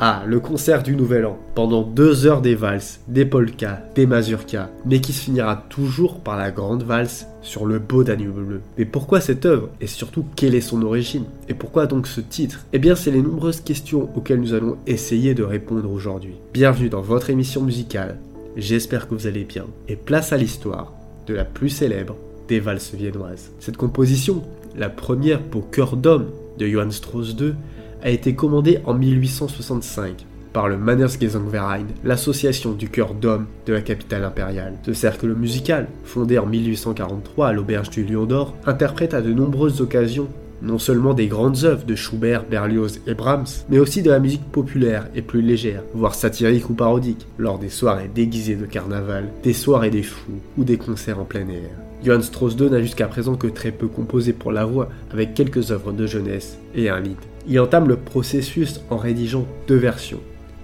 Ah, le concert du Nouvel An. Pendant deux heures des valses, des polkas, des mazurkas, mais qui se finira toujours par la grande valse sur le beau Danube bleu. Mais pourquoi cette œuvre? Et surtout, quelle est son origine? Et pourquoi donc ce titre? Eh bien, c'est les nombreuses questions auxquelles nous allons essayer de répondre aujourd'hui. Bienvenue dans votre émission musicale. J'espère que vous allez bien. Et place à l'histoire de la plus célèbre des valses viennoises. Cette composition, la première pour chœur d'homme de Johann Strauss II, a été commandé en 1865 par le Mannersgesangverein, l'association du cœur d'homme de la capitale impériale. Ce cercle musical, fondé en 1843 à l'auberge du Lion d'Or, interprète à de nombreuses occasions non seulement des grandes œuvres de Schubert, Berlioz et Brahms, mais aussi de la musique populaire et plus légère, voire satirique ou parodique, lors des soirées déguisées de carnaval, des soirées des fous ou des concerts en plein air. Johann Strauss II n'a jusqu'à présent que très peu composé pour la voix, avec quelques œuvres de jeunesse et un lead. Il entame le processus en rédigeant deux versions,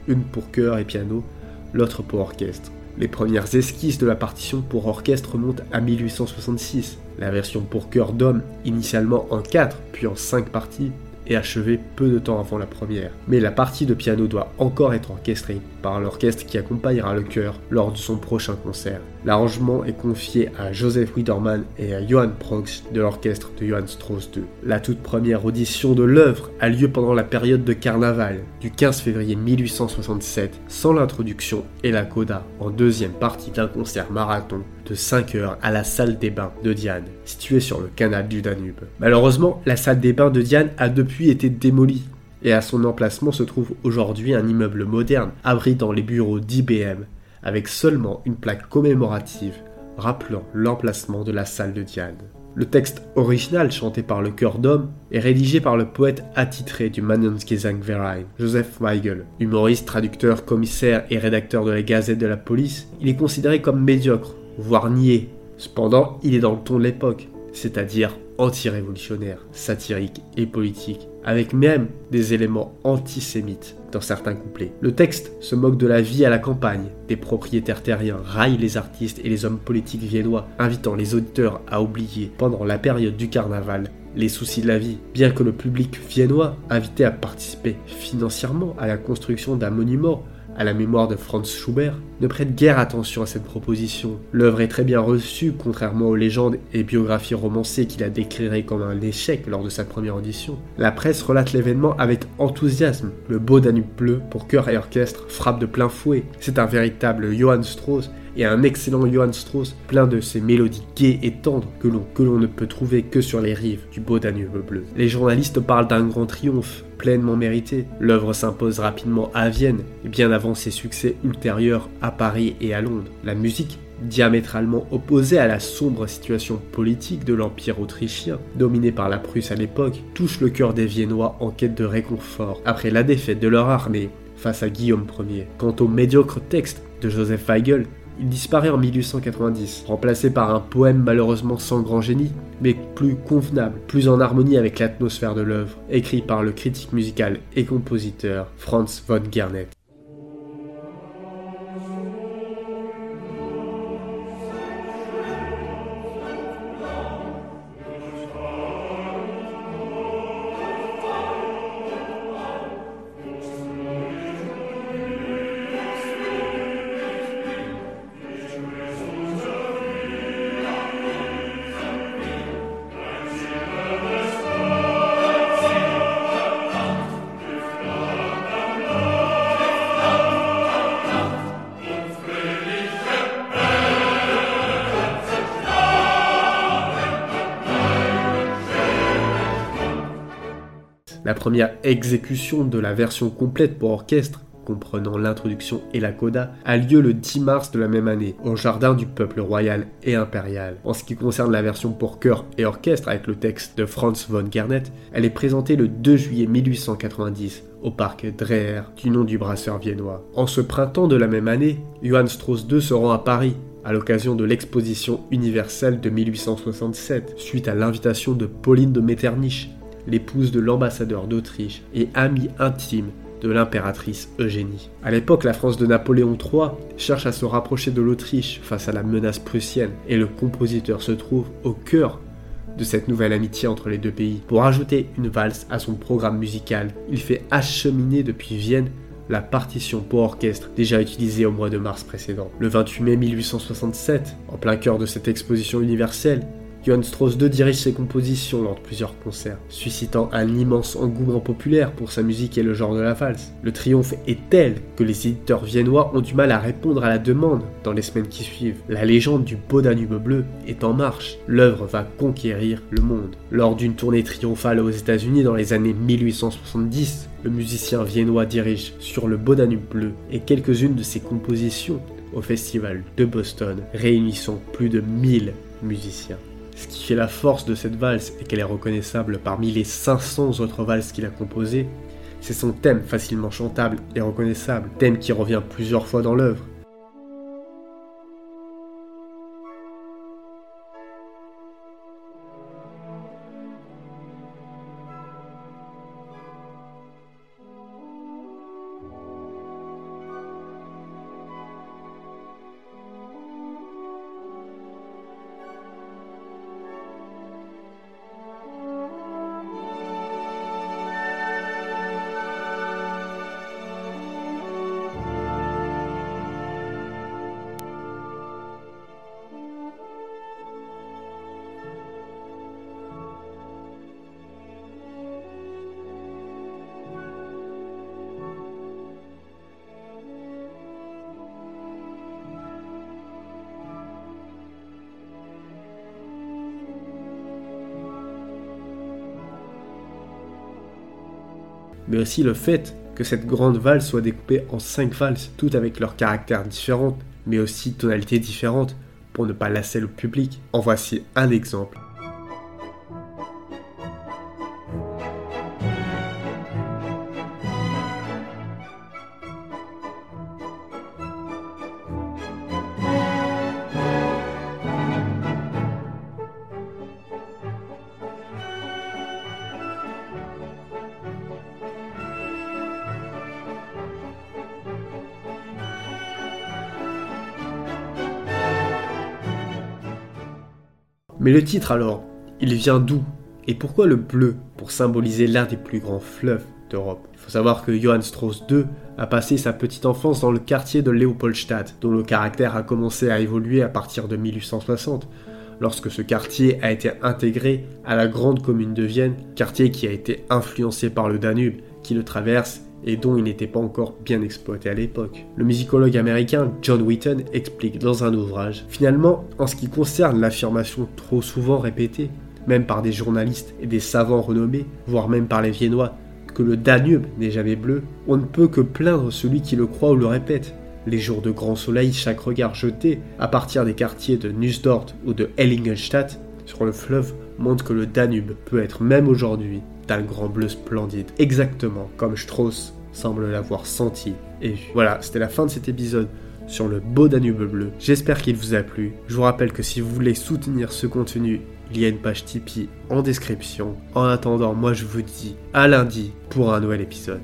une pour chœur et piano, l'autre pour orchestre. Les premières esquisses de la partition pour orchestre remontent à 1866. La version pour chœur d'homme, initialement en 4 puis en 5 parties, est achevée peu de temps avant la première. Mais la partie de piano doit encore être orchestrée par l'orchestre qui accompagnera le chœur lors de son prochain concert. L'arrangement est confié à Joseph Widerman et à Johann Prox de l'orchestre de Johann Strauss II. La toute première audition de l'œuvre a lieu pendant la période de carnaval du 15 février 1867 sans l'introduction et la coda en deuxième partie d'un concert marathon de 5 heures à la salle des bains de Diane, située sur le canal du Danube. Malheureusement, la salle des bains de Diane a depuis été démolie et à son emplacement se trouve aujourd'hui un immeuble moderne abritant les bureaux d'IBM avec seulement une plaque commémorative rappelant l'emplacement de la salle de Diane. Le texte original chanté par le chœur d'homme est rédigé par le poète attitré du Verein, Joseph Weigel. Humoriste, traducteur, commissaire et rédacteur de la Gazette de la Police, il est considéré comme médiocre, voire nié. Cependant, il est dans le ton de l'époque, c'est-à-dire anti-révolutionnaire, satirique et politique, avec même des éléments antisémites dans certains couplets. Le texte se moque de la vie à la campagne, des propriétaires terriens, raille les artistes et les hommes politiques viennois, invitant les auditeurs à oublier, pendant la période du carnaval, les soucis de la vie, bien que le public viennois, invité à participer financièrement à la construction d'un monument à la mémoire de Franz Schubert, ne prête guère attention à cette proposition. L'œuvre est très bien reçue, contrairement aux légendes et biographies romancées qu'il a décrirait comme un échec lors de sa première audition. La presse relate l'événement avec enthousiasme. Le beau Danube bleu pour chœur et orchestre frappe de plein fouet. C'est un véritable Johann Strauss et un excellent Johann Strauss plein de ces mélodies gaies et tendres que l'on que l'on ne peut trouver que sur les rives du beau Danube bleu. Les journalistes parlent d'un grand triomphe pleinement mérité. L'œuvre s'impose rapidement à Vienne, bien avant ses succès ultérieurs Paris et à Londres. La musique diamétralement opposée à la sombre situation politique de l'Empire autrichien, dominé par la Prusse à l'époque, touche le cœur des Viennois en quête de réconfort après la défaite de leur armée face à Guillaume Ier. Quant au médiocre texte de Joseph Weigel, il disparaît en 1890, remplacé par un poème malheureusement sans grand génie, mais plus convenable, plus en harmonie avec l'atmosphère de l'œuvre, écrit par le critique musical et compositeur Franz von Gernet. La première exécution de la version complète pour orchestre comprenant l'introduction et la coda, a lieu le 10 mars de la même année, au jardin du peuple royal et impérial. En ce qui concerne la version pour chœur et orchestre avec le texte de Franz von Gernet, elle est présentée le 2 juillet 1890 au parc Dreher, du nom du brasseur viennois. En ce printemps de la même année, Johann Strauss II se rend à Paris à l'occasion de l'exposition universelle de 1867, suite à l'invitation de Pauline de Metternich, l'épouse de l'ambassadeur d'Autriche et amie intime de l'impératrice Eugénie. À l'époque, la France de Napoléon III cherche à se rapprocher de l'Autriche face à la menace prussienne et le compositeur se trouve au cœur de cette nouvelle amitié entre les deux pays. Pour ajouter une valse à son programme musical, il fait acheminer depuis Vienne la partition pour orchestre déjà utilisée au mois de mars précédent. Le 28 mai 1867, en plein cœur de cette exposition universelle, Johann Strauss II dirige ses compositions lors de plusieurs concerts, suscitant un immense engouement populaire pour sa musique et le genre de la valse. Le triomphe est tel que les éditeurs viennois ont du mal à répondre à la demande dans les semaines qui suivent. La légende du beau Danube bleu est en marche. L'œuvre va conquérir le monde. Lors d'une tournée triomphale aux États-Unis dans les années 1870, le musicien viennois dirige sur le beau Danube bleu et quelques-unes de ses compositions au festival de Boston, réunissant plus de 1000 musiciens. Ce qui fait la force de cette valse et qu'elle est reconnaissable parmi les 500 autres valses qu'il a composées, c'est son thème facilement chantable et reconnaissable, thème qui revient plusieurs fois dans l'œuvre. Mais aussi le fait que cette grande valse soit découpée en cinq valses, toutes avec leurs caractères différents, mais aussi tonalités différentes, pour ne pas lasser le public. En voici un exemple. Mais le titre alors, il vient d'où? Et pourquoi le bleu pour symboliser l'un des plus grands fleuves d'Europe? Il faut savoir que Johann Strauss II a passé sa petite enfance dans le quartier de Leopoldstadt, dont le caractère a commencé à évoluer à partir de 1860 lorsque ce quartier a été intégré à la grande commune de Vienne, quartier qui a été influencé par le Danube, qui le traverse et dont il n'était pas encore bien exploité à l'époque. Le musicologue américain John Wheaton explique dans un ouvrage, finalement, en ce qui concerne l'affirmation trop souvent répétée, même par des journalistes et des savants renommés, voire même par les Viennois, que le Danube n'est jamais bleu, on ne peut que plaindre celui qui le croit ou le répète. Les jours de grand soleil, chaque regard jeté, à partir des quartiers de Nussdorf ou de Hellingenstadt, sur le fleuve montre que le Danube peut être même aujourd'hui d'un grand bleu splendide, exactement comme Strauss semble l'avoir senti et vu. Voilà, c'était la fin de cet épisode sur le beau Danube bleu. J'espère qu'il vous a plu. Je vous rappelle que si vous voulez soutenir ce contenu, il y a une page Tipeee en description. En attendant, moi je vous dis à lundi pour un nouvel épisode.